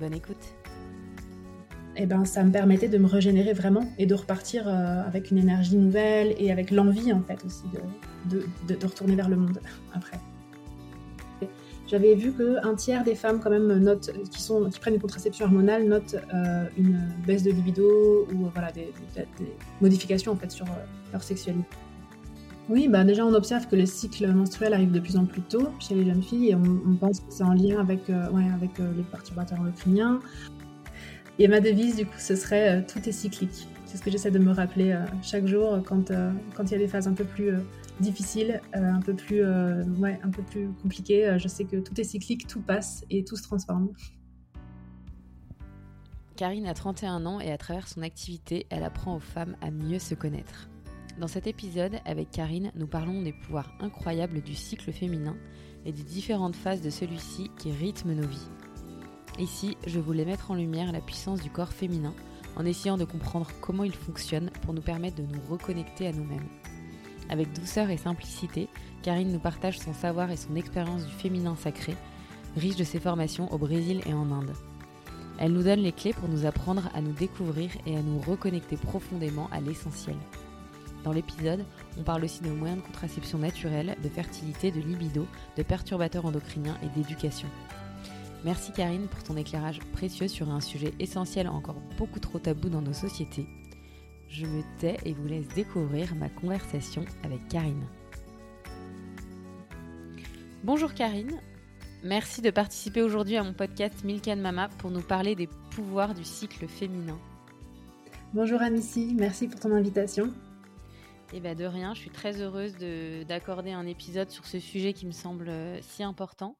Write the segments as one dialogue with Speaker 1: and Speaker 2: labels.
Speaker 1: Bonne écoute.
Speaker 2: Eh ben, ça me permettait de me régénérer vraiment et de repartir euh, avec une énergie nouvelle et avec l'envie en fait aussi de, retourner vers le monde après. J'avais vu qu'un tiers des femmes quand même qui, prennent une contraception hormonale notent euh, une baisse de libido ou voilà, des, des, modifications en fait sur euh, leur sexualité. Oui, bah déjà on observe que le cycle menstruel arrive de plus en plus tôt chez les jeunes filles et on, pense que c'est en lien avec, euh, euh, les perturbateurs endocriniens. Et ma devise du coup ce serait euh, tout est cyclique. C'est ce que j'essaie de me rappeler chaque jour quand il y a des phases un peu plus difficiles, un peu plus compliquées. je sais que tout est cyclique, tout passe et tout se transforme.
Speaker 1: Karine a 31 ans et à travers son activité, elle apprend aux femmes à mieux se connaître. Dans cet épisode, avec Karine, nous parlons des pouvoirs incroyables du cycle féminin et des différentes phases de celui-ci qui rythment nos vies. Ici, je voulais mettre en lumière la puissance du corps féminin en essayant de comprendre comment il fonctionne pour nous permettre de nous reconnecter à nous-mêmes. Avec douceur et simplicité, Karine nous partage son savoir et son expérience du féminin sacré, riche de ses formations au Brésil et en Inde. Elle nous donne les clés pour nous apprendre à nous découvrir et à nous reconnecter profondément à l'essentiel. Dans l'épisode, on parle aussi de moyens de contraception naturelle, de fertilité, de libido, de perturbateurs endocriniens et d'éducation. Merci Karine pour ton éclairage précieux sur un sujet essentiel encore beaucoup trop tabou dans nos sociétés. Je me tais et vous laisse découvrir ma conversation avec Karine. Bonjour Karine, merci de participer aujourd'hui à mon podcast Milk and Mama pour nous parler des pouvoirs du cycle féminin.
Speaker 2: Bonjour Amici, merci pour ton invitation.
Speaker 1: Eh bien de rien, je suis très heureuse d'accorder un épisode sur ce sujet qui me semble euh, si important.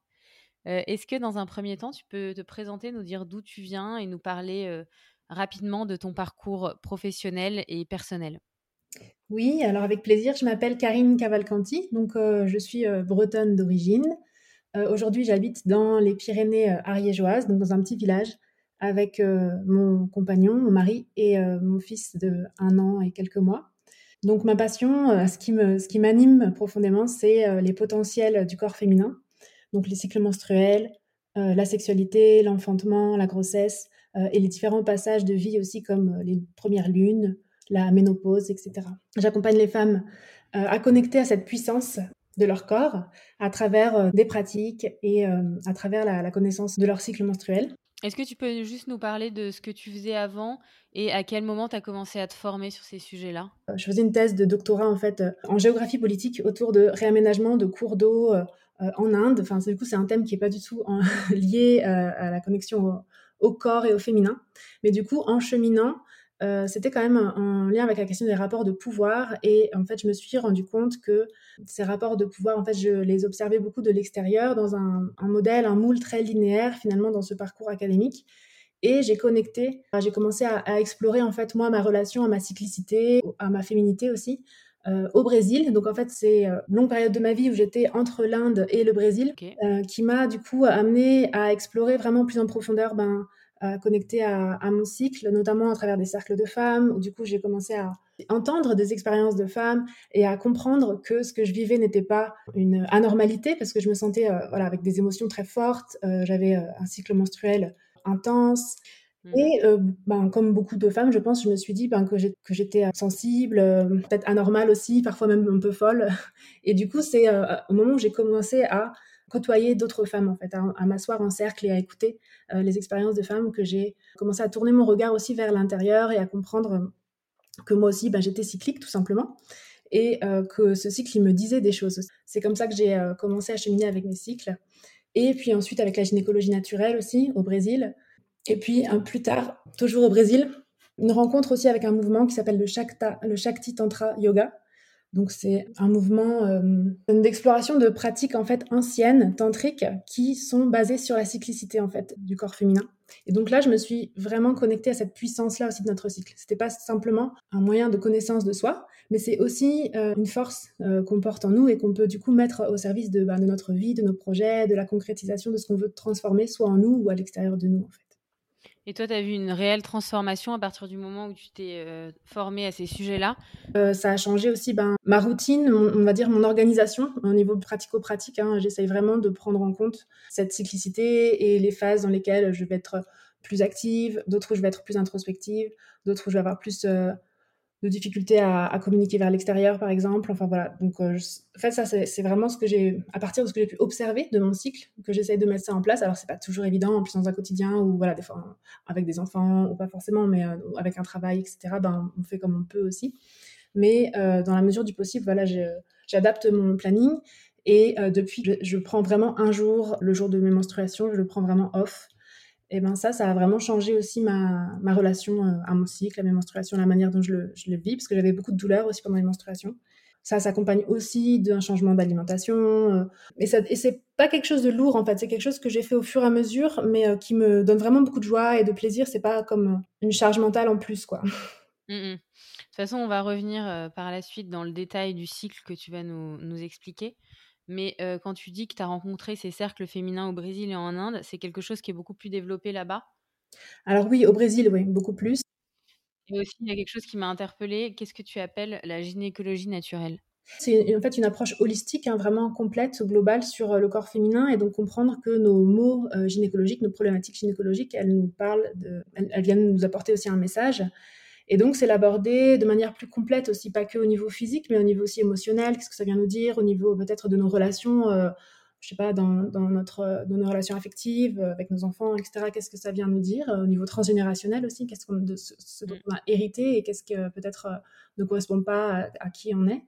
Speaker 1: Euh, Est-ce que dans un premier temps, tu peux te présenter, nous dire d'où tu viens et nous parler euh, rapidement de ton parcours professionnel et personnel?
Speaker 2: Oui, alors avec plaisir, je m'appelle Karine Cavalcanti, donc je suis bretonne d'origine. Aujourd'hui, j'habite dans les Pyrénées ariégeoises, donc dans un petit village, avec mon compagnon, mon mari et mon fils de un an et quelques mois. Donc ma passion, ce qui ce m'anime profondément, c'est les potentiels du corps féminin, donc les cycles menstruels, euh, la sexualité, l'enfantement, la grossesse euh, et les différents passages de vie aussi comme les premières lunes, la ménopause, etc. J'accompagne les femmes euh, à connecter à cette puissance de leur corps à travers des pratiques et à travers la connaissance de leur cycle menstruel.
Speaker 1: Est-ce que tu peux juste nous parler de ce que tu faisais avant et à quel moment tu as commencé à te former sur ces sujets-là?
Speaker 2: Je faisais une thèse de doctorat en fait en géographie politique autour de réaménagement de cours d'eau euh, en Inde. Enfin, du coup, c'est un thème qui est pas du tout lié euh, à la connexion au, corps et au féminin. Mais du coup, en cheminant, euh, c'était quand même en lien avec la question des rapports de pouvoir. Et en fait, je me suis rendu compte que ces rapports de pouvoir, en fait, je les observais beaucoup de l'extérieur, dans un, modèle, un moule très linéaire, finalement, dans ce parcours académique. Et j'ai connecté, j'ai commencé à, à, explorer, en fait, moi, ma relation à ma cyclicité, à ma féminité aussi, euh, au Brésil. Donc, en fait, c'est une longue période de ma vie où j'étais entre l'Inde et le Brésil, okay. euh, qui m'a, du coup, amené à explorer vraiment plus en profondeur, ben, à connecter à, à, mon cycle, notamment à travers des cercles de femmes, où du coup j'ai commencé à entendre des expériences de femmes et à comprendre que ce que je vivais n'était pas une anormalité, parce que je me sentais euh, voilà, avec des émotions très fortes, euh, j'avais euh, un cycle menstruel intense. Et euh, ben, comme beaucoup de femmes, je pense, je me suis dit ben, que j'étais sensible, euh, peut-être anormale aussi, parfois même un peu folle. Et du coup, c'est euh, au moment où j'ai commencé à côtoyer d'autres femmes en fait, à, à m'asseoir en cercle et à écouter euh, les expériences de femmes que j'ai commencé à tourner mon regard aussi vers l'intérieur et à comprendre que moi aussi ben, j'étais cyclique tout simplement et euh, que ce cycle il me disait des choses. C'est comme ça que j'ai euh, commencé à cheminer avec mes cycles et puis ensuite avec la gynécologie naturelle aussi au Brésil et puis un plus tard toujours au Brésil une rencontre aussi avec un mouvement qui s'appelle le le Shakti Tantra Yoga Donc c'est un mouvement d'exploration de pratiques en fait anciennes, tantriques, qui sont basées sur la cyclicité en fait du corps féminin. Et donc là, je me suis vraiment connectée à cette puissance-là aussi de notre cycle. C'était pas simplement un moyen de connaissance de soi, mais c'est aussi une force qu'on porte en nous et qu'on peut du coup mettre au service de, bah, de notre vie, de nos projets, de la concrétisation de ce qu'on veut transformer, soit en nous ou à l'extérieur de nous en fait.
Speaker 1: Et toi, tu as vu une réelle transformation à partir du moment où tu t'es euh, formée à ces sujets-là?
Speaker 2: Euh, Ça a changé aussi ben, ma routine, on va dire mon organisation au niveau pratico-pratique. Hein. J'essaye vraiment de prendre en compte cette cyclicité et les phases dans lesquelles je vais être plus active, d'autres où je vais être plus introspective, d'autres où je vais avoir plus euh, de difficultés à, communiquer vers l'extérieur, par exemple. Enfin voilà. Donc, euh, en fait, ça, c'est vraiment ce que j'ai, à partir de ce que j'ai pu observer de mon cycle, que j'essaye de mettre ça en place. Alors, c'est pas toujours évident, en plus dans un quotidien ou voilà, des fois avec des enfants ou pas forcément, mais euh, avec un travail, etc. Ben, on fait comme on peut aussi. Mais euh, dans la mesure du possible, voilà, j'adapte mon planning et depuis, je, je, prends vraiment un jour, le jour de mes menstruations, je le prends vraiment off et ben ça, ça a vraiment changé aussi ma, relation euh, à mon cycle, à mes menstruations, la manière dont je le, vis, parce que j'avais beaucoup de douleurs aussi pendant les menstruations. Ça s'accompagne aussi d'un changement d'alimentation. Euh, et, ça, et c'est pas quelque chose de lourd en fait, c'est quelque chose que j'ai fait au fur et à mesure, mais euh, qui me donne vraiment beaucoup de joie et de plaisir. C'est pas comme une charge mentale en plus, quoi.
Speaker 1: Mmh de toute façon, on va revenir par la suite dans le détail du cycle que tu vas nous, nous expliquer. Mais quand tu dis que tu as rencontré ces cercles féminins au Brésil et en Inde, c'est quelque chose qui est beaucoup plus développé là-bas?
Speaker 2: Alors oui, au Brésil, oui, beaucoup plus.
Speaker 1: Et aussi, il y a quelque chose qui m'a interpellée. Qu'est-ce que tu appelles la gynécologie naturelle?
Speaker 2: C'est en fait une approche holistique, hein, vraiment complète, globale sur le corps féminin, et donc comprendre que nos mots gynécologiques, nos problématiques gynécologiques, elles nous parlent, de, elles, viennent nous apporter aussi un message, et donc, c'est l'aborder de manière plus complète aussi, pas que au niveau physique, mais au niveau aussi émotionnel. Qu'est-ce que ça vient nous dire au niveau peut-être de nos relations, euh, je sais pas, dans, notre, dans nos relations affectives euh, avec nos enfants, etc. Qu'est-ce que ça vient nous dire euh, au niveau transgénérationnel aussi? Qu'est-ce qu'on, de dont on a hérité et qu'est-ce que peut-être ne correspond pas à, qui on est?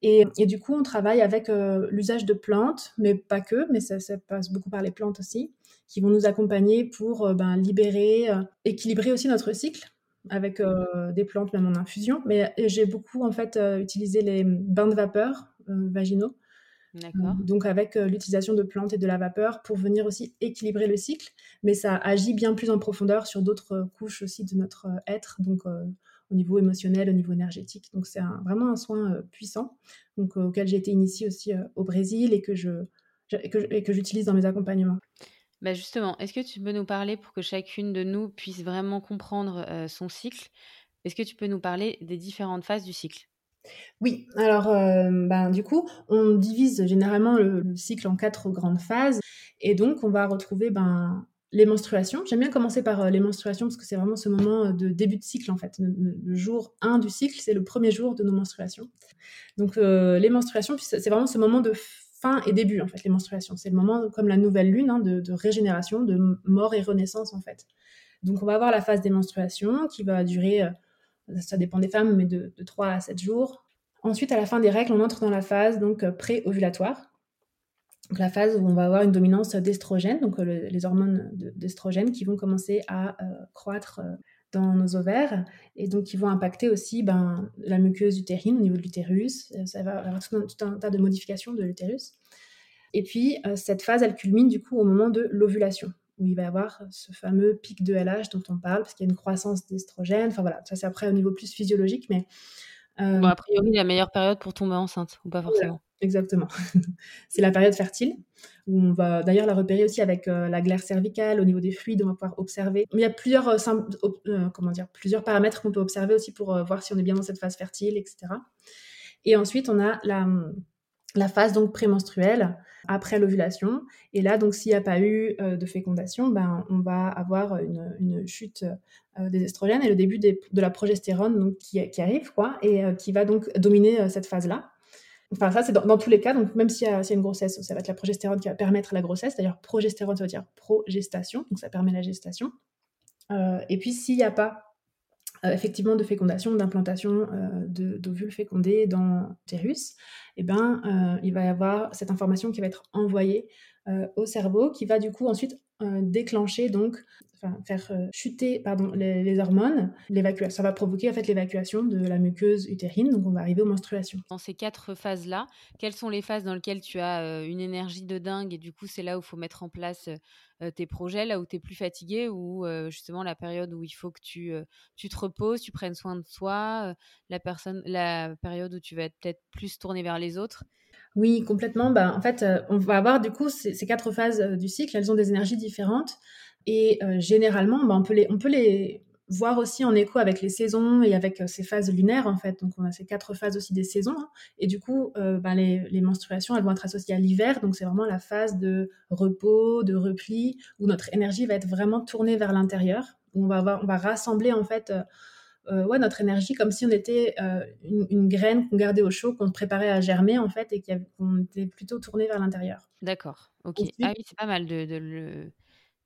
Speaker 2: Et, du coup, on travaille avec l'usage de plantes, mais pas que, mais ça, ça, passe beaucoup par les plantes aussi, qui vont nous accompagner pour ben, libérer, équilibrer aussi notre cycle avec euh, des plantes, même en infusion. Mais j'ai beaucoup en fait euh, utilisé les bains de vapeur euh, vaginaux. donc avec l'utilisation de plantes et de la vapeur pour venir aussi équilibrer le cycle, mais ça agit bien plus en profondeur sur d'autres couches aussi de notre être, donc au niveau émotionnel, au niveau énergétique. Donc c'est vraiment un soin puissant, donc auquel j'ai été initiée aussi au Brésil et que je et que j'utilise dans mes accompagnements.
Speaker 1: Bah justement, est-ce que tu peux nous parler pour que chacune de nous puisse vraiment comprendre son cycle Est-ce que tu peux nous parler des différentes phases du cycle?
Speaker 2: Oui, alors ben, du coup, on divise généralement le, cycle en quatre grandes phases et donc on va retrouver ben, les menstruations. J'aime bien commencer par les menstruations parce que c'est vraiment ce moment de début de cycle en fait. Le, jour 1 du cycle, c'est le premier jour de nos menstruations. Donc les menstruations, c'est vraiment ce moment de et début, en fait, les menstruations. C'est le moment, comme la nouvelle lune, hein, de, régénération, de mort et renaissance, en fait. Donc, on va avoir la phase des menstruations qui va durer, euh, ça dépend des femmes, mais de, 3 à 7 jours. Ensuite, à la fin des règles, on entre dans la phase donc euh, pré-ovulatoire. Donc, la phase où on va avoir une dominance d'estrogène, donc euh, les hormones d'estrogène qui vont commencer à croître dans nos ovaires et donc qui vont impacter aussi ben, la muqueuse utérine au niveau de l'utérus. Euh, ça va avoir tout un, tas de modifications de l'utérus. Et puis, euh, cette phase, elle culmine du coup au moment de l'ovulation, où il va y avoir ce fameux pic de LH dont on parle, parce qu'il y a une croissance d'estrogène. Enfin voilà, ça c'est après au niveau plus physiologique, mais...
Speaker 1: Euh, bon, a priori, la meilleure période pour tomber enceinte, ou pas forcément.
Speaker 2: Exactement. c'est la période fertile où on va d'ailleurs la repérer aussi avec euh, la glaire cervicale au niveau des fluides, on va pouvoir observer. il y a plusieurs, euh, euh, comment dire, plusieurs paramètres qu'on peut observer aussi pour voir si on est bien dans cette phase fertile, etc. Et ensuite, on a la, la phase donc prémenstruelle après l'ovulation. Et là, donc, s'il n'y a pas eu de fécondation, ben, on va avoir une, une chute des estrogènes et le début de la progestérone donc, qui, qui arrive, quoi, et qui va donc dominer cette phase-là. Enfin, ça, c'est dans, tous les cas. Donc, même y, a une grossesse, ça va être la progestérone qui va permettre la grossesse. D'ailleurs, progestérone, ça veut dire progestation. Donc, ça permet la gestation. Euh, et puis, s'il n'y a pas euh, effectivement de fécondation, d'implantation euh, d'ovules fécondés dans l'utérus, eh ben, il va y avoir cette information qui va être envoyée au cerveau, qui va du coup ensuite déclencher donc faire chuter pardon, les, hormones, ça va provoquer en fait l'évacuation de la muqueuse utérine, donc on va arriver aux menstruations.
Speaker 1: Dans ces quatre phases-là, quelles sont les phases dans lesquelles tu as une énergie de dingue et du coup c'est là où il faut mettre en place tes projets, là où tu es plus fatigué ou justement la période où il faut que tu, tu te reposes, tu prennes soin de toi, la, personne, la période où tu vas être peut-être plus tourné vers les autres?
Speaker 2: Oui, complètement. Ben, en fait, on va avoir du coup ces, quatre phases du cycle, elles ont des énergies différentes. Et euh, généralement, bah, on, peut les, voir aussi en écho avec les saisons et avec euh, ces phases lunaires, en fait. Donc, on a ces quatre phases aussi des saisons. Hein. Et du coup, euh, bah, les, menstruations, elles vont être associées à l'hiver. Donc, c'est vraiment la phase de repos, de repli, où notre énergie va être vraiment tournée vers l'intérieur. On va rassembler, en fait, ouais, notre énergie comme si on était une, une, graine qu'on gardait au chaud, qu'on préparait à germer, en fait, et qu'on était plutôt tourné vers l'intérieur.
Speaker 1: D'accord. Ok. ah oui, c'est pas mal de, de le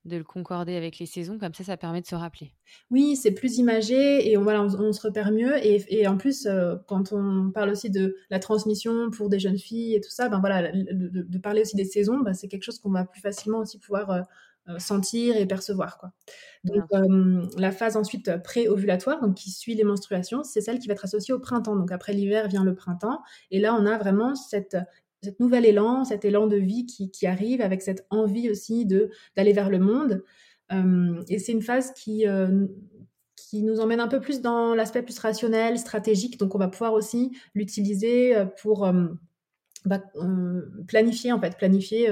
Speaker 1: de le concorder avec les saisons, comme ça, ça permet de se rappeler.
Speaker 2: Oui, c'est plus imagé et on, voilà, on, se repère mieux. Et, en plus, euh, quand on parle aussi de la transmission pour des jeunes filles et tout ça, ben voilà, de, parler aussi des saisons, ben c'est quelque chose qu'on va plus facilement aussi pouvoir euh, euh, sentir et percevoir. Quoi. Donc, la phase ensuite pré-ovulatoire, donc qui suit les menstruations, c'est celle qui va être associée au printemps. Donc après l'hiver vient le printemps. Et là, on a vraiment cette cet nouvel élan, cet élan de vie qui, qui arrive avec cette envie aussi de d'aller vers le monde. Euh, et c'est une phase qui euh, qui nous emmène un peu plus dans l'aspect plus rationnel, stratégique. Donc on va pouvoir aussi l'utiliser euh, pour bah, planifier en fait, planifier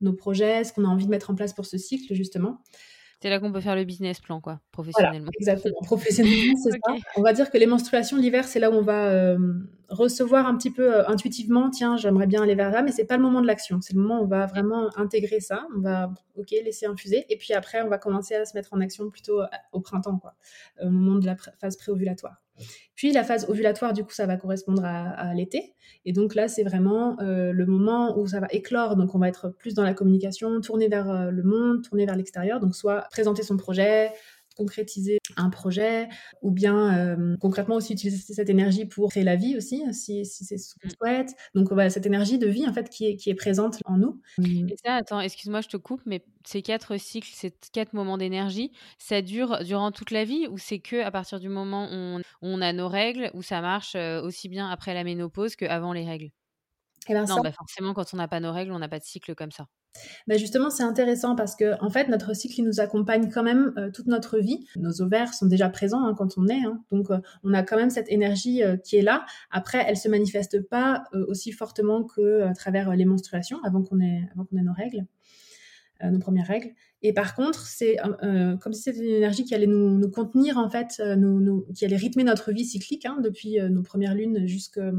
Speaker 2: nos projets, ce qu'on a envie de mettre en place pour ce cycle justement.
Speaker 1: C'est là qu'on peut faire le business plan, quoi, professionnellement.
Speaker 2: exactement. Professionnellement, c'est ça. On va dire que les menstruations l'hiver, c'est là où on va euh, recevoir un petit peu euh, intuitivement, tiens, j'aimerais bien aller vers là, mais c'est pas le moment de l'action. C'est le moment où on va vraiment intégrer ça. On va, ok, laisser infuser, et puis après, on va commencer à se mettre en action plutôt euh, au printemps, quoi, au moment de la phase préovulatoire. Puis la phase ovulatoire, du coup, ça va correspondre à, l'été. Et donc là, c'est vraiment euh, le moment où ça va éclore. Donc on va être plus dans la communication, tourner vers euh, le monde, tourner vers l'extérieur. Donc soit présenter son projet, concrétiser un projet ou bien euh, concrètement aussi utiliser cette énergie pour créer la vie aussi si, si c'est ce qu'on mmh. souhaite donc voilà cette énergie de vie en fait qui est, qui est présente en nous
Speaker 1: et ça attends excuse-moi je te coupe mais ces quatre cycles ces quatre moments d'énergie ça dure durant toute la vie ou c'est que à partir du moment où on, on a nos règles où ça marche euh, aussi bien après la ménopause qu'avant les règles? Et eh ben non, bah forcément, quand on n'a pas nos règles, on n'a pas de cycle comme ça.
Speaker 2: Bah justement, c'est intéressant parce que en fait, notre cycle nous accompagne quand même euh, toute notre vie. Nos ovaires sont déjà présents hein, quand on est, hein. donc euh, on a quand même cette énergie euh, qui est là. Après, elle se manifeste pas aussi fortement que à travers les menstruations avant qu'on ait nos règles, nos premières règles. Et par contre, c'est comme si c'était une énergie qui allait nous, contenir en fait, qui allait rythmer notre vie cyclique hein, depuis nos premières lunes jusqu'à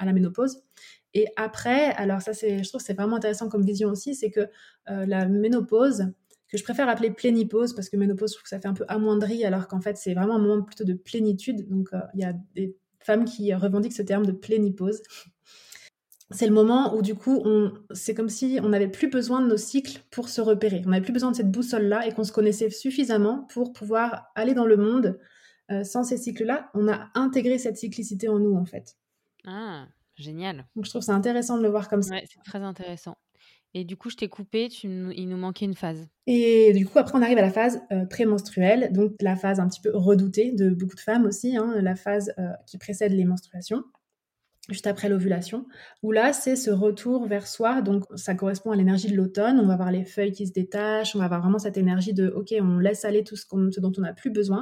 Speaker 2: la ménopause. Et après, alors ça, c'est, je trouve que c'est vraiment intéressant comme vision aussi, c'est que euh, la ménopause, que je préfère appeler plénipause, parce que ménopause, je trouve que ça fait un peu amoindri, alors qu'en fait, c'est vraiment un moment plutôt de plénitude. Donc, euh, il y a des femmes qui revendiquent ce terme de plénipause. C'est le moment où, du coup, on, c'est comme si on n'avait plus besoin de nos cycles pour se repérer. On n'avait plus besoin de cette boussole-là et qu'on se connaissait suffisamment pour pouvoir aller dans le monde euh, sans ces cycles-là. On a intégré cette cyclicité en nous, en fait.
Speaker 1: Ah, Génial.
Speaker 2: Donc je trouve ça intéressant de le voir comme ça.
Speaker 1: Ouais, c'est très intéressant. Et du coup, je t'ai coupé, tu, il nous manquait une phase.
Speaker 2: Et du coup, après, on arrive à la phase euh, prémenstruelle, donc la phase un petit peu redoutée de beaucoup de femmes aussi, hein, la phase euh, qui précède les menstruations, juste après l'ovulation, où là, c'est ce retour vers soi, donc ça correspond à l'énergie de l'automne, on va avoir les feuilles qui se détachent, on va avoir vraiment cette énergie de, ok, on laisse aller tout ce, ce dont on n'a plus besoin,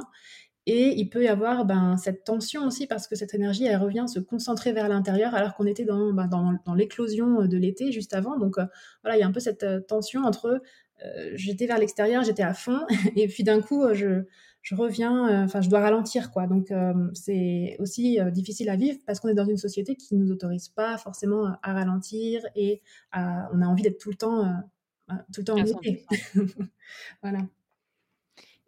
Speaker 2: et il peut y avoir ben, cette tension aussi parce que cette énergie, elle revient se concentrer vers l'intérieur alors qu'on était dans, ben, dans, dans l'éclosion de l'été juste avant. Donc euh, voilà, il y a un peu cette euh, tension entre euh, j'étais vers l'extérieur, j'étais à fond, et puis d'un coup, je, je reviens, enfin, je dois ralentir, quoi. Donc c'est aussi difficile à vivre parce qu'on est dans une société qui ne nous autorise pas forcément à ralentir et on a envie d'être tout le temps, tout le temps en été. voilà.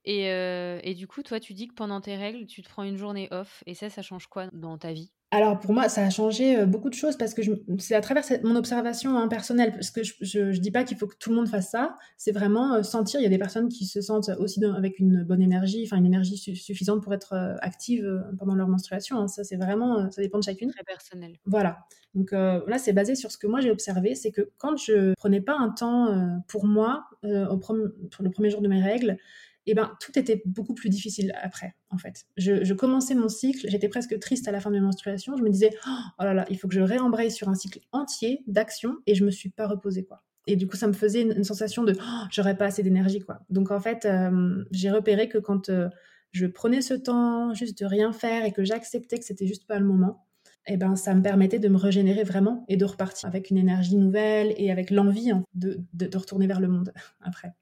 Speaker 1: Et, euh, et, du coup, toi, tu dis que pendant tes règles, tu te prends une journée off. Et ça, ça change quoi dans ta vie?
Speaker 2: Alors pour moi, ça a changé euh, beaucoup de choses parce que c'est à travers mon observation hein, personnelle, parce que je ne dis pas qu'il faut que tout le monde fasse ça, c'est vraiment euh, sentir, il y a des personnes qui se sentent aussi avec une bonne énergie, enfin une énergie suffisante pour être active pendant leur menstruation, hein. ça c'est vraiment, ça dépend de chacune.
Speaker 1: Très personnel.
Speaker 2: Voilà, donc là c'est basé sur ce que moi j'ai observé, c'est que quand je prenais pas un temps pour moi, au pour le premier jour de mes règles, et ben tout était beaucoup plus difficile après, en fait. Je, commençais mon cycle, j'étais presque triste à la fin de mes menstruations. Je me disais, oh là là, il faut que je réembraye sur un cycle entier d'action et je me suis pas reposée, quoi. Et du coup, ça me faisait une, sensation de, oh, j'aurais pas assez d'énergie, quoi. Donc en fait, euh, j'ai repéré que quand euh, je prenais ce temps juste de rien faire et que j'acceptais que c'était juste pas le moment, eh ben, ça me permettait de me régénérer vraiment et de repartir avec une énergie nouvelle et avec l'envie hein, de, de, retourner vers le monde après.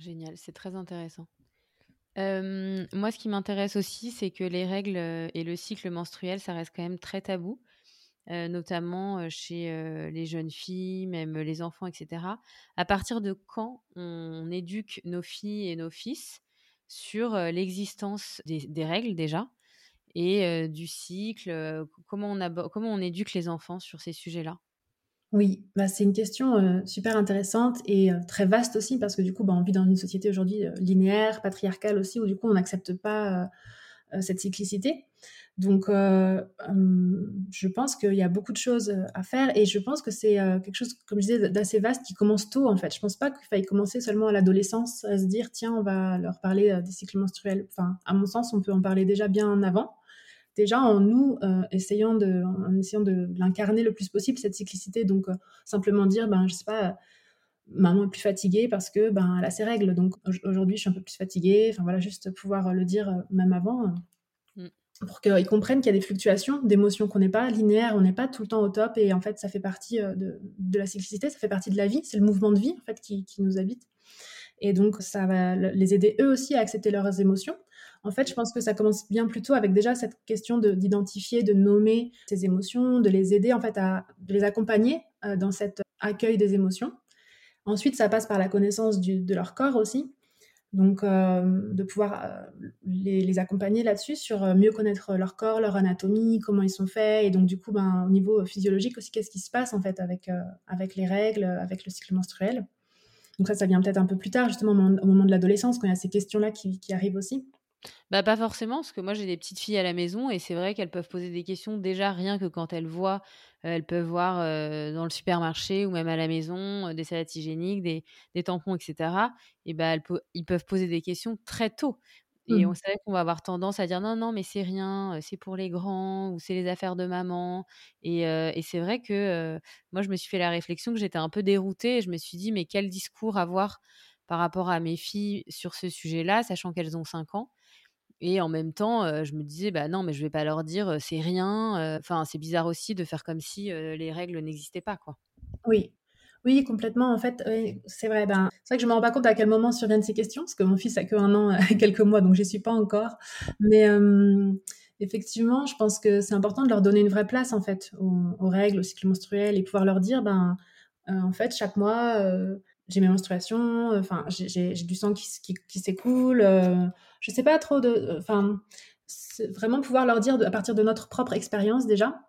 Speaker 1: Génial, c'est très intéressant. moi, ce qui m'intéresse aussi, c'est que les règles et le cycle menstruel, ça reste quand même très tabou, notamment chez les jeunes filles, même les enfants, etc. À partir de quand on éduque nos filles et nos fils sur l'existence des, règles déjà et du cycle comment, on comment on éduque les enfants sur ces sujets-là?
Speaker 2: Oui, bah, c'est une question super intéressante et très vaste aussi parce que du coup, bah, on vit dans une société aujourd'hui linéaire, patriarcale aussi, où du coup, on n'accepte pas cette cyclicité. Donc, je pense qu'il y a beaucoup de choses à faire et je pense que c'est quelque chose, comme je disais, d'assez vaste qui commence tôt en fait. Je pense pas qu'il faille commencer seulement à l'adolescence à se dire tiens, on va leur parler des cycles menstruels. Enfin, à mon sens, on peut en parler déjà bien avant déjà en nous euh, essayant de, en essayant de l'incarner le plus possible cette cyclicité. Donc euh, simplement dire, ben je sais pas, maman est plus fatiguée parce que ben elle a ses règles. Donc aujourd'hui je suis un peu plus fatiguée. Enfin voilà, juste pouvoir le dire euh, même avant. Mm. Pour qu'ils comprennent qu'il y a des fluctuations d'émotions, qu'on n'est pas linéaire, on n'est pas tout le temps au top, et en fait, ça fait partie de, de la cyclicité, ça fait partie de la vie, c'est le mouvement de vie en fait qui, qui nous habite. Et donc, ça va les aider eux aussi à accepter leurs émotions. En fait, je pense que ça commence bien plus tôt avec déjà cette question d'identifier, de, nommer ces émotions, de les aider en fait à les accompagner euh, dans cet accueil des émotions. Ensuite, ça passe par la connaissance de leur corps aussi. Donc, euh, de pouvoir euh, les, accompagner là-dessus, sur mieux connaître leur corps, leur anatomie, comment ils sont faits, et donc du coup, ben, au niveau physiologique aussi, qu'est-ce qui se passe en fait avec, avec les règles, avec le cycle menstruel. Donc ça, ça vient peut-être un peu plus tard, justement au moment de l'adolescence, quand il y a ces questions-là qui, qui, arrivent aussi.
Speaker 1: Bah, pas forcément, parce que moi j'ai des petites filles à la maison et c'est vrai qu'elles peuvent poser des questions déjà rien que quand elles voient, elles peuvent voir dans le supermarché ou même à la maison des salades hygiéniques, des, des tampons, etc. Et bah, elles ils peuvent poser des questions très tôt. Et on mmh. sait qu'on va avoir tendance à dire non, non, mais c'est rien, c'est pour les grands ou c'est les affaires de maman. Et, et c'est vrai que moi, je me suis fait la réflexion que j'étais un peu déroutée et je me suis dit, mais quel discours avoir par rapport à mes filles sur ce sujet-là, sachant qu'elles ont 5 ans? Et en même temps, je me disais, bah non, mais je vais pas leur dire c'est rien. Enfin, c'est bizarre aussi de faire comme si les règles n'existaient pas, quoi.
Speaker 2: Oui, oui, complètement. En fait, c'est vrai. Ben, c'est vrai que je me rends pas compte à quel moment surviennent ces questions, parce que mon fils a que un an quelques mois, donc j'y suis pas encore. Mais effectivement, je pense que c'est important de leur donner une vraie place, en fait, aux, règles, au cycle menstruel, et pouvoir leur dire, ben, en fait, chaque mois, j'ai mes menstruations, enfin, j'ai du sang qui, qui, s'écoule. Euh, je sais pas trop de. Enfin, vraiment pouvoir leur dire à partir de notre propre expérience déjà.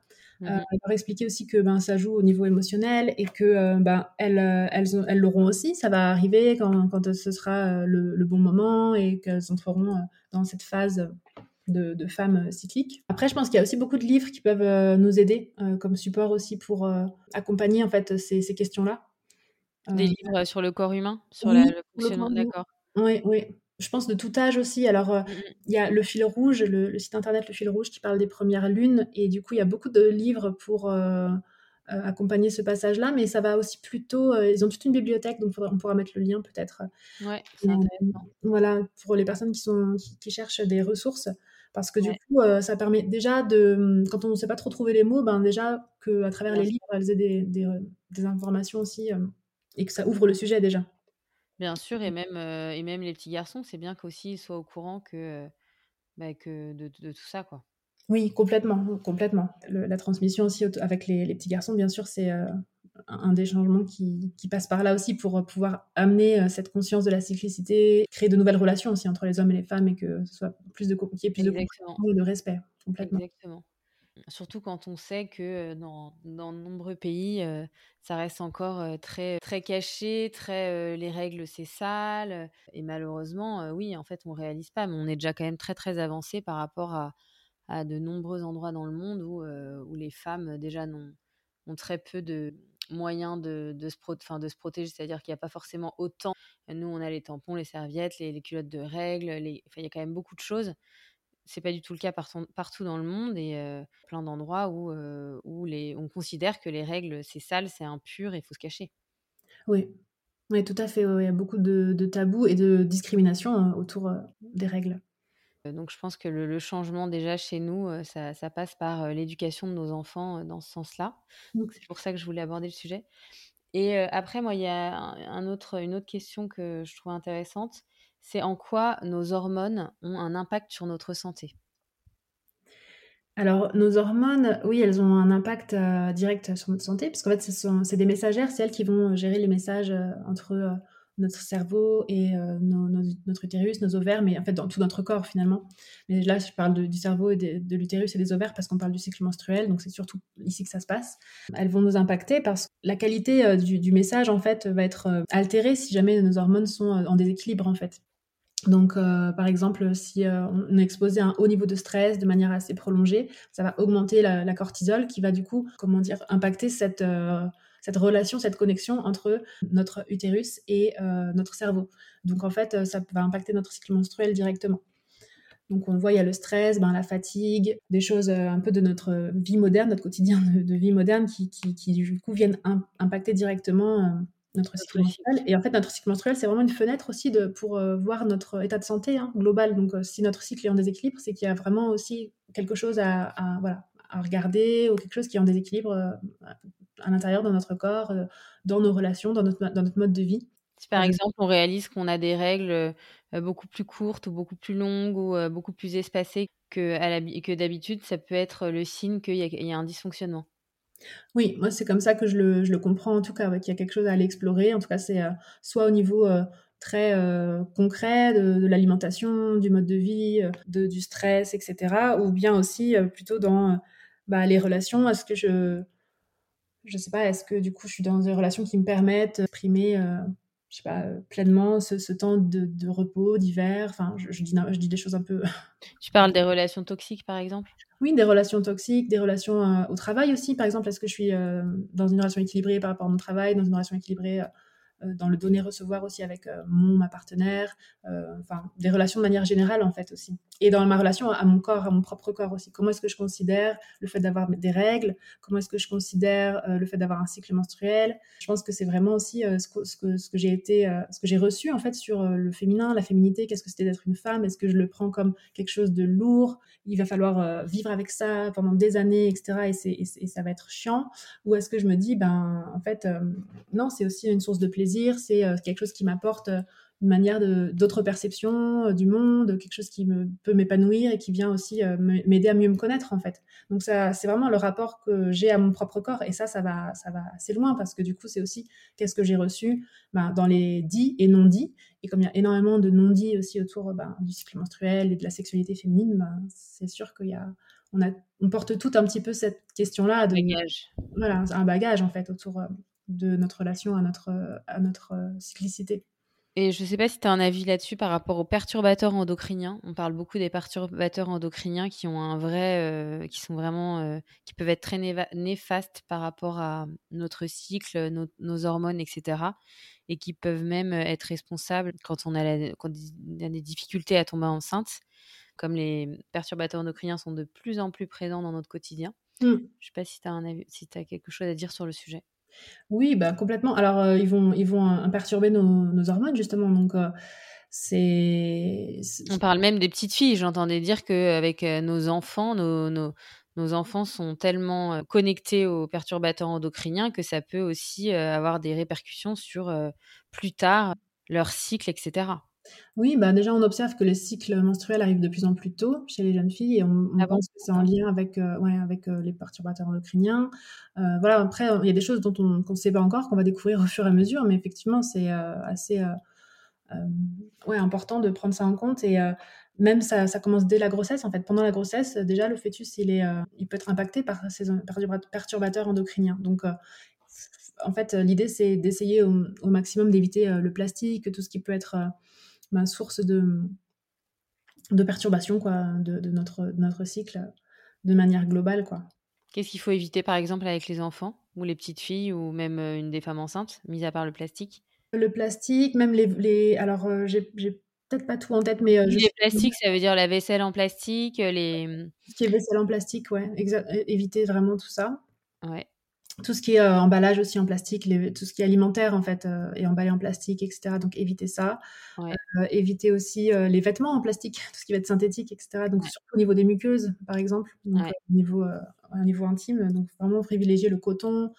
Speaker 2: Euh, mmh leur expliquer aussi que ben, ça joue au niveau émotionnel et que euh, ben, elles, elles, elles l'auront aussi. Ça va arriver quand, quand ce sera le, bon moment et qu'elles entreront dans cette phase de, de femmes cycliques. Après, je pense qu'il y a aussi beaucoup de livres qui peuvent nous aider comme support aussi pour accompagner en fait ces, ces questions-là.
Speaker 1: Des livres sur le corps humain, sur la, le fonctionnement, d'accord.
Speaker 2: Oui, oui. Je pense de tout âge aussi. Alors, mmh il y a Le Fil Rouge, le, site internet Le Fil Rouge qui parle des premières lunes. Et du coup, il y a beaucoup de livres pour accompagner ce passage-là. Mais ça va aussi plutôt. ils ont toute une bibliothèque, donc on pourra mettre le lien peut-être.
Speaker 1: Ouais, c'est intéressant.
Speaker 2: Voilà, pour les personnes qui, sont, qui, cherchent des ressources. Parce que du coup, ça permet déjà de. Mmh, quand on ne sait pas trop trouver les mots, ben déjà qu'à travers les livres, elles aient des, des, des informations aussi et que ça ouvre le sujet déjà.
Speaker 1: Bien sûr, et mmh. même, et même les petits garçons, c'est bien qu'aussi ils soient au courant que, bah, que de, de, tout ça, quoi.
Speaker 2: Oui, complètement, complètement. la transmission aussi avec les, les petits garçons, bien sûr, c'est un des changements qui, qui, passe par là aussi pour pouvoir amener cette conscience de la cyclicité, créer de nouvelles relations aussi entre les hommes et les femmes et que ce soit plus de, qu'il y ait plus de respect. Complètement.
Speaker 1: Exactement. Surtout quand on sait que dans, dans de nombreux pays, ça reste encore très, très caché, très les règles c'est sale. Et malheureusement, oui, en fait, on réalise pas, mais on est déjà quand même très très avancé par rapport à, à de nombreux endroits dans le monde où, où les femmes déjà ont, ont très peu de, moyens de, de, se de se protéger, c'est-à-dire qu'il n'y a pas forcément autant. Nous, on a les tampons, les serviettes, les, culottes de règles, les... il y a quand même beaucoup de choses. C'est pas du tout le cas partout, dans le monde et plein d'endroits où, où les, on considère que les règles, c'est sale, c'est impur et il faut se cacher.
Speaker 2: Oui, oui, tout à fait. Il y a beaucoup de, de tabous et de discrimination hein, autour des règles.
Speaker 1: Donc je pense que le, changement déjà chez nous, ça, ça passe par l'éducation de nos enfants dans ce sens-là. Mmh. C'est pour ça que je voulais aborder le sujet. Et après, moi, il y a un autre, une autre question que je trouve intéressante. C'est en quoi nos hormones ont un impact sur notre santé?
Speaker 2: Alors, nos hormones, oui, elles ont un impact direct sur notre santé, parce qu'en fait, c'est des messagères, c'est elles qui vont gérer les messages entre notre cerveau et euh, notre utérus, nos ovaires, mais en fait dans tout notre corps finalement. Mais là, je parle du cerveau et de, l'utérus et des ovaires parce qu'on parle du cycle menstruel, donc c'est surtout ici que ça se passe. Elles vont nous impacter parce que la qualité euh, du, message en fait va être euh, altérée si jamais nos hormones sont en déséquilibre en fait. Donc, par exemple, si on est exposé à un haut niveau de stress de manière assez prolongée, ça va augmenter la, la cortisol qui va du coup, comment dire, impacter cette cette relation, cette connexion entre notre utérus et euh, notre cerveau. Donc en fait, euh, ça va impacter notre cycle menstruel directement. Donc on voit, il y a le stress, ben, la fatigue, des choses euh, un peu de notre vie moderne, notre quotidien de, vie moderne qui, qui, du coup viennent impacter directement notre cycle menstruel. Et en fait, notre cycle menstruel, c'est vraiment une fenêtre aussi de, pour voir notre état de santé hein, global. Donc si notre cycle est en déséquilibre, c'est qu'il y a vraiment aussi quelque chose à, voilà, à regarder ou quelque chose qui est en déséquilibre à l'intérieur de notre corps, euh, dans nos relations, dans notre, dans notre mode de vie.
Speaker 1: Si par exemple on réalise qu'on a des règles euh, beaucoup plus courtes ou beaucoup plus longues ou euh, beaucoup plus espacées que, que d'habitude, ça peut être le signe qu'il y, y, a un dysfonctionnement.
Speaker 2: Oui, moi c'est comme ça que je le, je le, comprends en tout cas, qu'il y a quelque chose à aller explorer. En tout cas, c'est soit au niveau très concret de, l'alimentation, du mode de vie, de, du stress, etc. Ou bien aussi plutôt dans bah, les relations. Est-ce que je je sais pas, est-ce que du coup je suis dans des relations qui me permettent d'exprimer, euh, je sais pas, pleinement ce, temps de, repos, d'hiver? Enfin, je, dis, je dis des choses un peu.
Speaker 1: Tu parles des relations toxiques par exemple?
Speaker 2: Oui, des relations toxiques, des relations euh, au travail aussi. Par exemple, est-ce que je suis euh, dans une relation équilibrée par rapport à mon travail, dans une relation équilibrée euh, dans le donner-recevoir aussi avec euh, mon, ma partenaire, euh, enfin, des relations de manière générale en fait aussi. Et dans ma relation à mon corps, à mon propre corps aussi. Comment est-ce que je considère le fait d'avoir des règles? Comment est-ce que je considère le fait d'avoir un cycle menstruel? Je pense que c'est vraiment aussi ce que, j'ai été, ce que j'ai reçu en fait sur le féminin, la féminité. Qu'est-ce que c'était d'être une femme? Est-ce que je le prends comme quelque chose de lourd? Il va falloir vivre avec ça pendant des années, etc. Et, et, ça va être chiant. Ou est-ce que je me dis, ben en fait, non, c'est aussi une source de plaisir c'est euh, quelque chose qui m'apporte euh, une manière d'autres perceptions euh, du monde, quelque chose qui me, peut m'épanouir et qui vient aussi m'aider à mieux me connaître en fait. Donc ça, c'est vraiment le rapport que j'ai à mon propre corps et ça, ça va, ça va assez loin parce que du coup, c'est aussi qu'est-ce que j'ai reçu ben, dans les dits et non dits. Et comme il y a énormément de non dits aussi autour ben, du cycle menstruel et de la sexualité féminine, ben, c'est sûr qu'il y a, on, a, on porte tout un petit peu cette question-là.
Speaker 1: De, bagage.
Speaker 2: Voilà, un bagage en fait autour de notre relation à notre, à notre euh, cyclicité.
Speaker 1: Et je ne sais pas si tu as un avis là-dessus par rapport aux perturbateurs endocriniens. On parle beaucoup des perturbateurs endocriniens qui ont un vrai, euh, qui sont vraiment, euh, qui peuvent être très néfastes par rapport à notre cycle, nos, hormones, etc. Et qui peuvent même être responsables quand on a, des difficultés à tomber enceinte. Comme les perturbateurs endocriniens sont de plus en plus présents dans notre quotidien. Mm. Je ne sais pas si tu as, si as quelque chose à dire sur le sujet.
Speaker 2: Oui, bah, complètement. Alors, euh, ils vont, ils vont euh, perturber nos, hormones, justement. Donc, euh, c'est.
Speaker 1: On parle même des petites filles. J'entendais dire qu'avec nos enfants, nos, nos, enfants sont tellement connectés aux perturbateurs endocriniens que ça peut aussi avoir des répercussions sur plus tard leur cycle, etc.
Speaker 2: Oui, bah déjà, on observe que les cycles menstruels arrivent de plus en plus tôt chez les jeunes filles et on, ah pense que c'est en lien avec, euh, ouais, avec euh, les perturbateurs endocriniens. Euh, voilà, après, il y a des choses dont on ne sait pas encore, qu'on va découvrir au fur et à mesure, mais effectivement, c'est assez ouais, important de prendre ça en compte. Et même ça, ça, commence dès la grossesse. En fait, pendant la grossesse, déjà, le fœtus, il, est, il peut être impacté par ces perturbateurs endocriniens. Donc, en fait, l'idée, c'est d'essayer au, au, maximum d'éviter le plastique, tout ce qui peut être ma source de, de perturbation quoi, de, notre, notre cycle de manière globale. quoi.
Speaker 1: Qu'est-ce qu'il faut éviter par exemple avec les enfants ou les petites filles, ou même une des femmes enceintes, mis à part le plastique?
Speaker 2: Le plastique, même les... les... Alors, j'ai peut-être pas tout en tête, mais...
Speaker 1: les plastiques, ça veut dire la vaisselle en plastique, les...
Speaker 2: Mmh, ce qui est vaisselle en plastique, ouais. Éviter vraiment tout ça.
Speaker 1: Ouais
Speaker 2: tout ce qui est emballage aussi en plastique, tout ce qui est alimentaire en fait est emballé en plastique, etc. Donc éviter ça. éviter aussi les vêtements en plastique, tout ce qui va être synthétique, etc. Donc surtout au niveau des muqueuses, par exemple, au niveau niveau intime. Donc vraiment privilégier le coton,